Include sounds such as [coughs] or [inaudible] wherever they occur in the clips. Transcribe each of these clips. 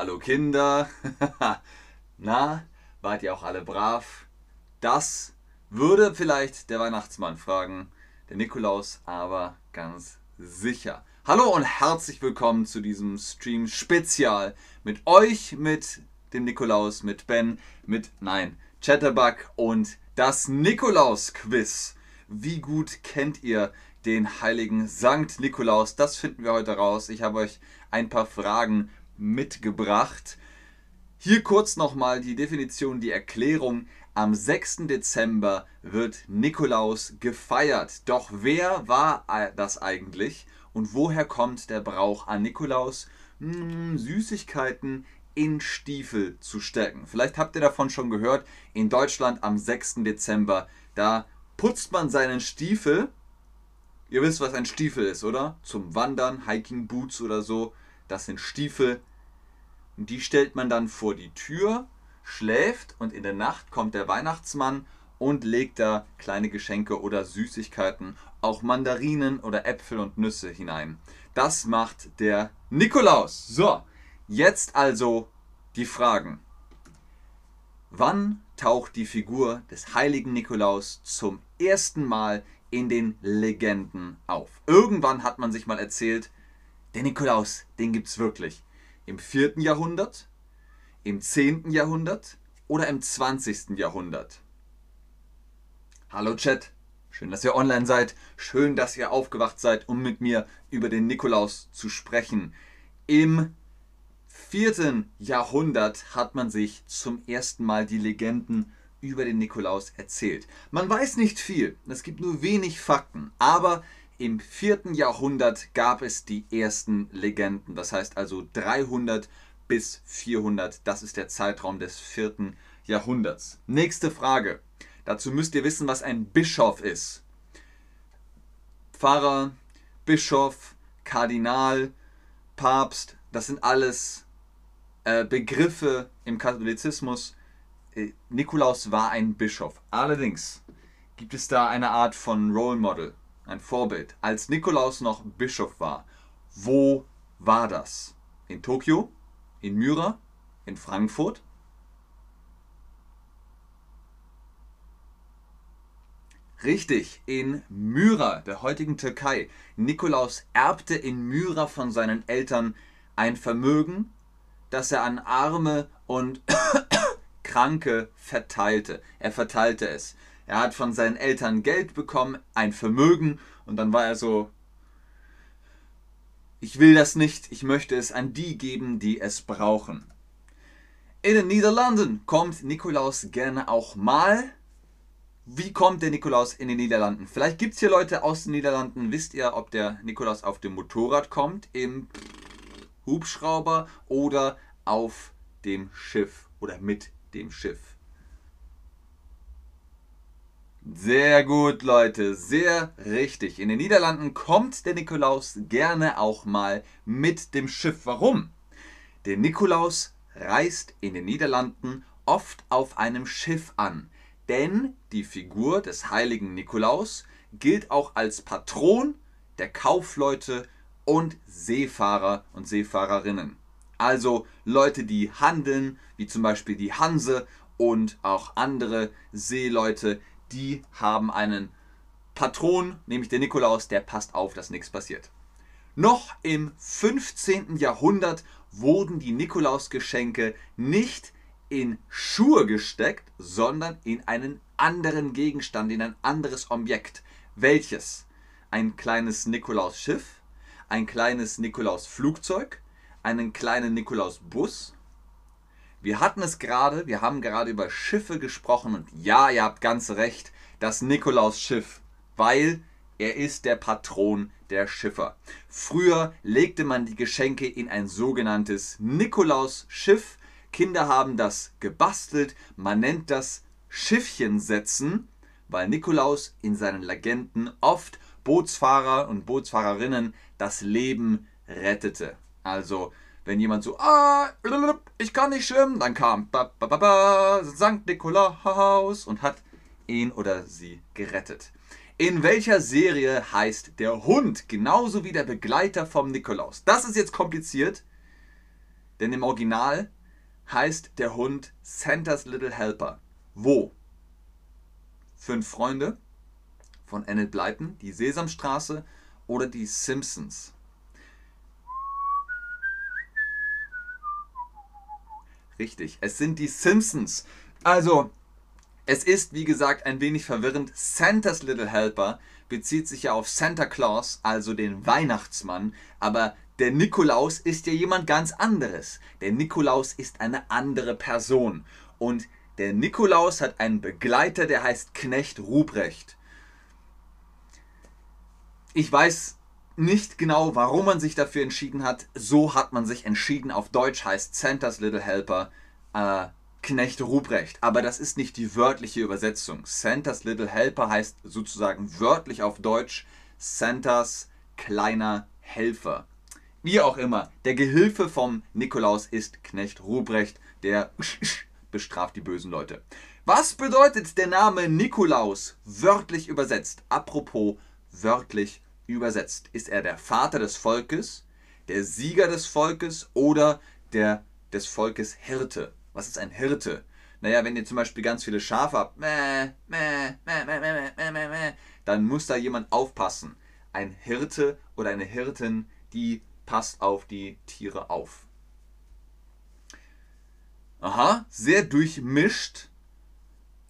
Hallo Kinder. [laughs] Na, wart ihr auch alle brav? Das würde vielleicht der Weihnachtsmann fragen, der Nikolaus aber ganz sicher. Hallo und herzlich willkommen zu diesem Stream Spezial mit euch, mit dem Nikolaus, mit Ben, mit, nein, Chatterbug und das Nikolaus-Quiz. Wie gut kennt ihr den heiligen Sankt Nikolaus? Das finden wir heute raus. Ich habe euch ein paar Fragen mitgebracht. Hier kurz nochmal die Definition, die Erklärung. Am 6. Dezember wird Nikolaus gefeiert. Doch wer war das eigentlich? Und woher kommt der Brauch an Nikolaus? Hm, Süßigkeiten in Stiefel zu stecken. Vielleicht habt ihr davon schon gehört. In Deutschland am 6. Dezember, da putzt man seinen Stiefel. Ihr wisst, was ein Stiefel ist, oder? Zum Wandern, Hiking Boots oder so. Das sind Stiefel. Die stellt man dann vor die Tür, schläft und in der Nacht kommt der Weihnachtsmann und legt da kleine Geschenke oder Süßigkeiten, auch Mandarinen oder Äpfel und Nüsse hinein. Das macht der Nikolaus. So, Jetzt also die Fragen. Wann taucht die Figur des heiligen Nikolaus zum ersten Mal in den Legenden auf? Irgendwann hat man sich mal erzählt, der Nikolaus, den gibt es wirklich. Im 4. Jahrhundert, im 10. Jahrhundert oder im 20. Jahrhundert? Hallo Chat, schön, dass ihr online seid, schön, dass ihr aufgewacht seid, um mit mir über den Nikolaus zu sprechen. Im vierten Jahrhundert hat man sich zum ersten Mal die Legenden über den Nikolaus erzählt. Man weiß nicht viel, es gibt nur wenig Fakten, aber im vierten Jahrhundert gab es die ersten Legenden. Das heißt also 300 bis 400, das ist der Zeitraum des vierten Jahrhunderts. Nächste Frage. Dazu müsst ihr wissen, was ein Bischof ist. Pfarrer, Bischof, Kardinal, Papst, das sind alles äh, Begriffe im Katholizismus. Äh, Nikolaus war ein Bischof. Allerdings gibt es da eine Art von Role Model, ein Vorbild. Als Nikolaus noch Bischof war, wo war das? In Tokio? In Myra? In Frankfurt? Richtig, in Myra, der heutigen Türkei. Nikolaus erbte in Myra von seinen Eltern ein Vermögen das er an Arme und [coughs] Kranke verteilte. Er verteilte es. Er hat von seinen Eltern Geld bekommen, ein Vermögen, und dann war er so, ich will das nicht, ich möchte es an die geben, die es brauchen. In den Niederlanden kommt Nikolaus gerne auch mal. Wie kommt der Nikolaus in den Niederlanden? Vielleicht gibt es hier Leute aus den Niederlanden. Wisst ihr, ob der Nikolaus auf dem Motorrad kommt, im Hubschrauber oder auf dem Schiff oder mit dem Schiff. Sehr gut, Leute, sehr richtig. In den Niederlanden kommt der Nikolaus gerne auch mal mit dem Schiff. Warum? Der Nikolaus reist in den Niederlanden oft auf einem Schiff an, denn die Figur des heiligen Nikolaus gilt auch als Patron der Kaufleute und Seefahrer und Seefahrerinnen. Also Leute, die handeln, wie zum Beispiel die Hanse und auch andere Seeleute, die haben einen Patron, nämlich der Nikolaus, der passt auf, dass nichts passiert. Noch im 15. Jahrhundert wurden die Nikolausgeschenke nicht in Schuhe gesteckt, sondern in einen anderen Gegenstand, in ein anderes Objekt. Welches? Ein kleines Nikolausschiff, ein kleines Nikolaus-Flugzeug, einen kleinen Nikolaus-Bus. Wir hatten es gerade, wir haben gerade über Schiffe gesprochen und ja, ihr habt ganz recht, das Nikolaus-Schiff, weil er ist der Patron der Schiffer. Früher legte man die Geschenke in ein sogenanntes Nikolaus-Schiff. Kinder haben das gebastelt, man nennt das Schiffchen setzen, weil Nikolaus in seinen Legenden oft Bootsfahrer und Bootsfahrerinnen das Leben rettete. Also, wenn jemand so, ah, ich kann nicht schwimmen, dann kam ba, ba, ba, ba, Sankt Nikolaus und hat ihn oder sie gerettet. In welcher Serie heißt der Hund genauso wie der Begleiter vom Nikolaus? Das ist jetzt kompliziert. Denn im Original heißt der Hund Santa's Little Helper. Wo? Fünf Freunde von Enid Blyton, die Sesamstraße oder die Simpsons. Richtig, es sind die Simpsons. Also, es ist wie gesagt ein wenig verwirrend. Santa's Little Helper bezieht sich ja auf Santa Claus, also den Weihnachtsmann, aber der Nikolaus ist ja jemand ganz anderes. Der Nikolaus ist eine andere Person. Und der Nikolaus hat einen Begleiter, der heißt Knecht Ruprecht. Ich weiß nicht genau, warum man sich dafür entschieden hat. So hat man sich entschieden. Auf Deutsch heißt Santa's Little Helper äh, Knecht Ruprecht. Aber das ist nicht die wörtliche Übersetzung. Santa's Little Helper heißt sozusagen wörtlich auf Deutsch Santas kleiner Helfer. Wie auch immer, der Gehilfe vom Nikolaus ist Knecht Ruprecht, der [laughs] bestraft die bösen Leute. Was bedeutet der Name Nikolaus wörtlich übersetzt? Apropos wörtlich übersetzt. Ist er der Vater des Volkes, der Sieger des Volkes oder der des Volkes Hirte? Was ist ein Hirte? Naja, wenn ihr zum Beispiel ganz viele Schafe habt, dann muss da jemand aufpassen. Ein Hirte oder eine Hirtin, die passt auf die Tiere auf. Aha, sehr durchmischt.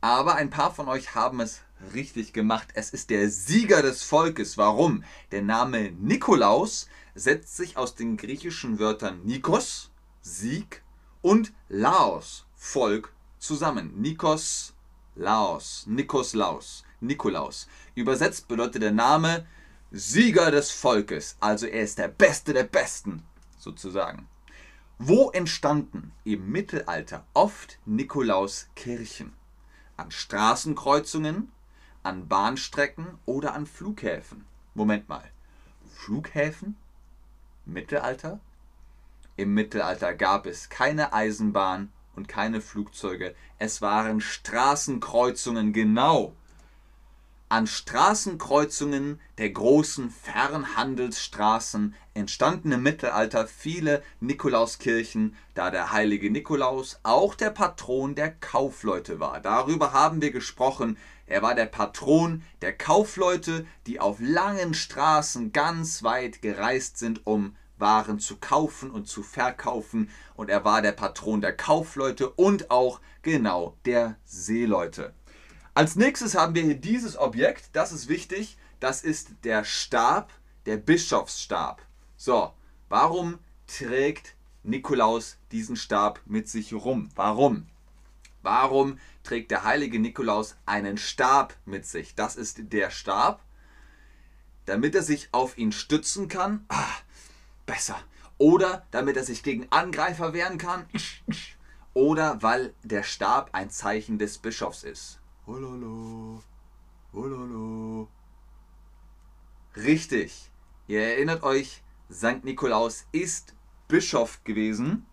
Aber ein paar von euch haben es richtig gemacht. Es ist der Sieger des Volkes. Warum? Der Name Nikolaus setzt sich aus den griechischen Wörtern Nikos, Sieg, und Laos, Volk, zusammen. Nikos, Laos, Nikos, Laos, Nikolaus. Übersetzt bedeutet der Name Sieger des Volkes. Also er ist der Beste der Besten, sozusagen. Wo entstanden im Mittelalter oft Nikolauskirchen? An Straßenkreuzungen, an Bahnstrecken oder an Flughäfen? Moment mal. Flughäfen? Mittelalter? Im Mittelalter gab es keine Eisenbahn und keine Flugzeuge. Es waren Straßenkreuzungen genau an Straßenkreuzungen der großen Fernhandelsstraßen entstanden im Mittelalter viele Nikolauskirchen, da der heilige Nikolaus auch der Patron der Kaufleute war. Darüber haben wir gesprochen. Er war der Patron der Kaufleute, die auf langen Straßen ganz weit gereist sind, um Waren zu kaufen und zu verkaufen. Und er war der Patron der Kaufleute und auch genau der Seeleute. Als nächstes haben wir hier dieses Objekt, das ist wichtig, das ist der Stab, der Bischofsstab. So, warum trägt Nikolaus diesen Stab mit sich rum? Warum? Warum trägt der heilige Nikolaus einen Stab mit sich? Das ist der Stab, damit er sich auf ihn stützen kann. Ah, besser. Oder damit er sich gegen Angreifer wehren kann. Oder weil der Stab ein Zeichen des Bischofs ist. Hololo. Hololo. Richtig. Ihr erinnert euch, St. Nikolaus ist Bischof gewesen.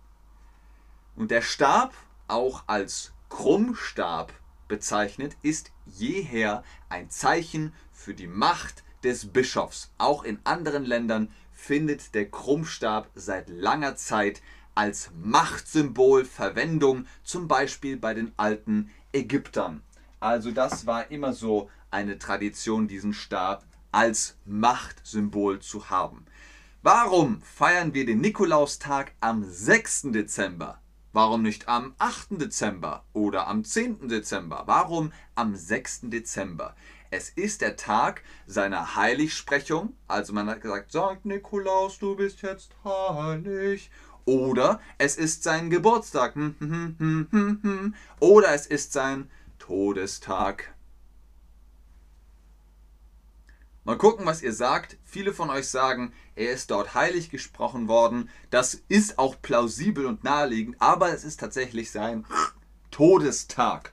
Und der Stab, auch als Krummstab bezeichnet, ist jeher ein Zeichen für die Macht des Bischofs. Auch in anderen Ländern findet der Krummstab seit langer Zeit als Machtsymbol Verwendung, zum Beispiel bei den alten Ägyptern. Also das war immer so eine Tradition, diesen Stab als Machtsymbol zu haben. Warum feiern wir den Nikolaustag am 6. Dezember? Warum nicht am 8. Dezember oder am 10. Dezember? Warum am 6. Dezember? Es ist der Tag seiner Heiligsprechung. Also man hat gesagt, Sankt Nikolaus, du bist jetzt heilig. Oder es ist sein Geburtstag. Hm, hm, hm, oder es ist sein Todestag. Mal gucken, was ihr sagt. Viele von euch sagen, er ist dort heilig gesprochen worden. Das ist auch plausibel und naheliegend, aber es ist tatsächlich sein Todestag.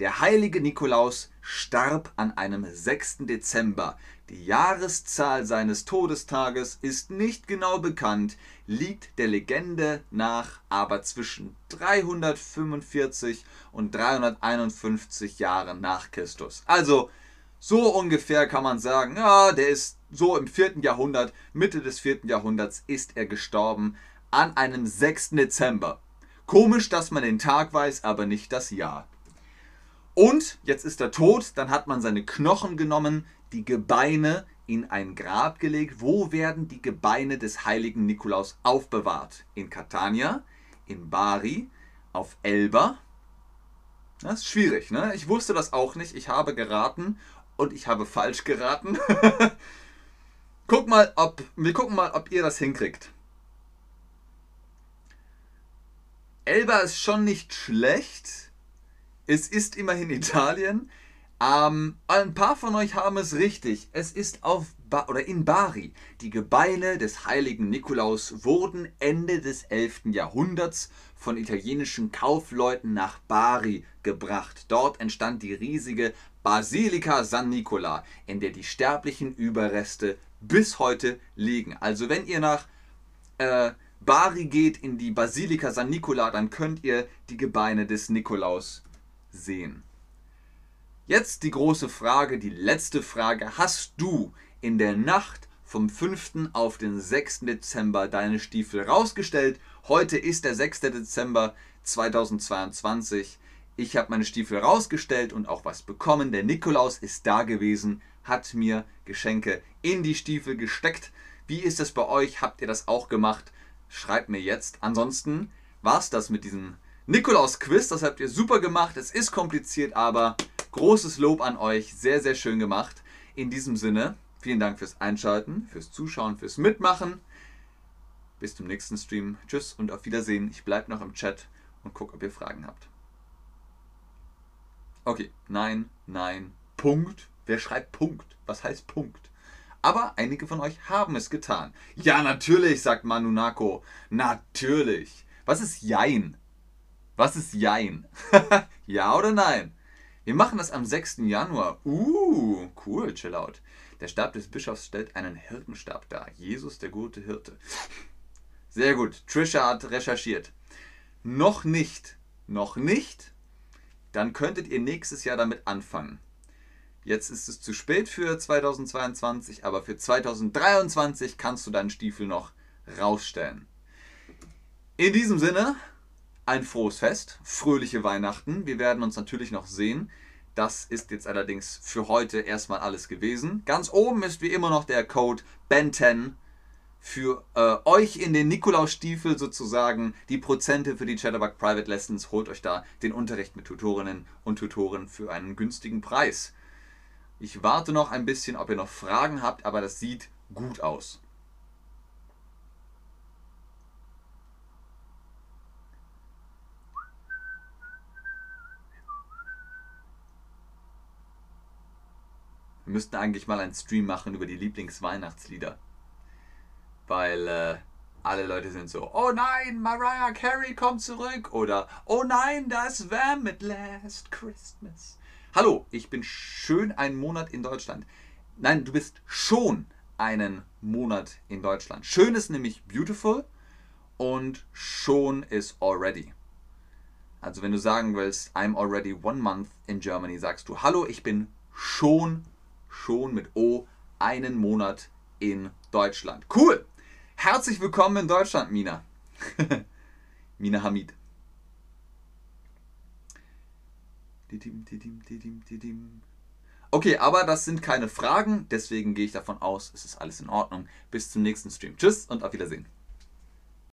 Der heilige Nikolaus starb an einem 6. Dezember. Die Jahreszahl seines Todestages ist nicht genau bekannt, liegt der Legende nach aber zwischen 345 und 351 Jahren nach Christus. Also so ungefähr kann man sagen, ja, der ist so im 4. Jahrhundert, Mitte des 4. Jahrhunderts ist er gestorben. an einem 6. Dezember. Komisch, dass man den Tag weiß, aber nicht das Jahr. Und jetzt ist er tot, dann hat man seine Knochen genommen, die Gebeine in ein Grab gelegt. Wo werden die Gebeine des heiligen Nikolaus aufbewahrt? In Catania, in Bari, auf Elba. Das ist schwierig, ne? Ich wusste das auch nicht. Ich habe geraten und ich habe falsch geraten. [laughs] Guck mal, ob, wir gucken mal, ob ihr das hinkriegt. Elba ist schon nicht schlecht. Es ist immerhin Italien. Ähm, ein paar von euch haben es richtig. Es ist auf ba oder in Bari. Die Gebeine des heiligen Nikolaus wurden Ende des 11. Jahrhunderts von italienischen Kaufleuten nach Bari gebracht. Dort entstand die riesige Basilika San Nicola, in der die sterblichen Überreste bis heute liegen. Also wenn ihr nach äh, Bari geht in die Basilika San Nicola, dann könnt ihr die Gebeine des Nikolaus sehen. Jetzt die große Frage, die letzte Frage. Hast du in der Nacht vom 5. auf den 6. Dezember deine Stiefel rausgestellt? Heute ist der 6. Dezember 2022. Ich habe meine Stiefel rausgestellt und auch was bekommen. Der Nikolaus ist da gewesen, hat mir Geschenke in die Stiefel gesteckt. Wie ist es bei euch? Habt ihr das auch gemacht? schreibt mir jetzt. Ansonsten war es das mit diesem Nikolaus-Quiz. Das habt ihr super gemacht. Es ist kompliziert, aber großes Lob an euch. Sehr, sehr schön gemacht. In diesem Sinne, vielen Dank fürs Einschalten, fürs Zuschauen, fürs Mitmachen. Bis zum nächsten Stream. Tschüss und auf Wiedersehen. Ich bleibe noch im Chat und gucke, ob ihr Fragen habt. Okay, nein, nein, Punkt. Wer schreibt Punkt? Was heißt Punkt? Aber einige von euch haben es getan. Ja, natürlich, sagt Manunako. Natürlich. Was ist Jein? Was ist Jein? [laughs] ja oder nein? Wir machen das am 6. Januar. Uh, cool, chill out. Der Stab des Bischofs stellt einen Hirtenstab dar. Jesus, der gute Hirte. Sehr gut. Trisha hat recherchiert. Noch nicht. Noch nicht? Dann könntet ihr nächstes Jahr damit anfangen. Jetzt ist es zu spät für 2022, aber für 2023 kannst du deinen Stiefel noch rausstellen. In diesem Sinne, ein frohes Fest, fröhliche Weihnachten. Wir werden uns natürlich noch sehen. Das ist jetzt allerdings für heute erstmal alles gewesen. Ganz oben ist wie immer noch der Code BEN10 für äh, euch in den Nikolausstiefel sozusagen die Prozente für die Chatterbug Private Lessons. Holt euch da den Unterricht mit Tutorinnen und Tutoren für einen günstigen Preis. Ich warte noch ein bisschen, ob ihr noch Fragen habt, aber das sieht gut aus. Wir müssten eigentlich mal einen Stream machen über die Lieblingsweihnachtslieder. Weil äh, alle Leute sind so, oh nein, Mariah Carey kommt zurück. Oder, oh nein, das Wham mit Last Christmas. Hallo, ich bin schön einen Monat in Deutschland. Nein, du bist schon einen Monat in Deutschland. Schön ist nämlich beautiful und schon ist already. Also wenn du sagen willst, I'm already one month in Germany, sagst du, hallo, ich bin schon, schon mit O, einen Monat in Deutschland. Cool! Herzlich willkommen in Deutschland, Mina. [laughs] Mina Hamid. Okay, aber das sind keine Fragen, deswegen gehe ich davon aus, es ist alles in Ordnung. Bis zum nächsten Stream. Tschüss und auf Wiedersehen.